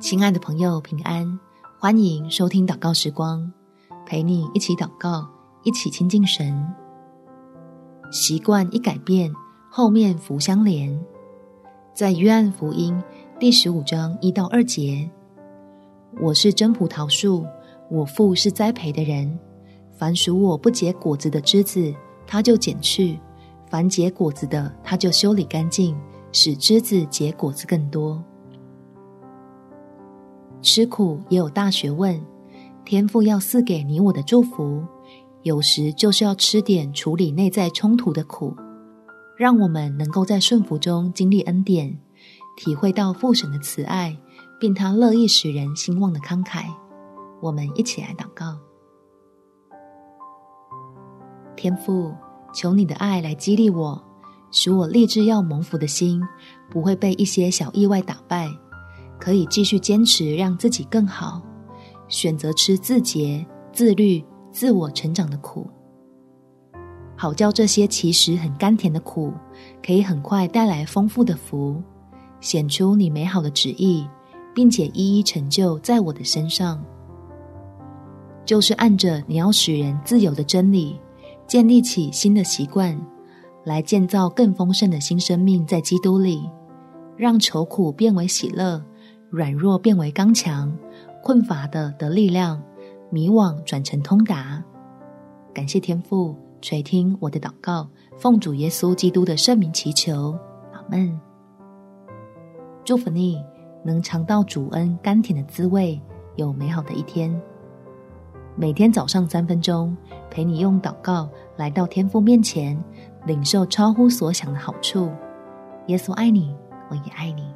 亲爱的朋友，平安！欢迎收听祷告时光，陪你一起祷告，一起亲近神。习惯一改变，后面福相连。在约翰福音第十五章一到二节：“我是真葡萄树，我父是栽培的人。凡属我不结果子的枝子，他就剪去；凡结果子的，他就修理干净，使枝子结果子更多。”吃苦也有大学问，天父要赐给你我的祝福，有时就是要吃点处理内在冲突的苦，让我们能够在顺服中经历恩典，体会到父神的慈爱，并他乐意使人兴旺的慷慨。我们一起来祷告：天父，求你的爱来激励我，使我立志要蒙福的心，不会被一些小意外打败。可以继续坚持，让自己更好，选择吃自洁、自律、自我成长的苦，好叫这些其实很甘甜的苦，可以很快带来丰富的福，显出你美好的旨意，并且一一成就在我的身上。就是按着你要使人自由的真理，建立起新的习惯，来建造更丰盛的新生命，在基督里，让愁苦变为喜乐。软弱变为刚强，困乏的得力量，迷惘转成通达。感谢天父垂听我的祷告，奉主耶稣基督的圣名祈求，阿门。祝福你能尝到主恩甘甜的滋味，有美好的一天。每天早上三分钟，陪你用祷告来到天父面前，领受超乎所想的好处。耶稣爱你，我也爱你。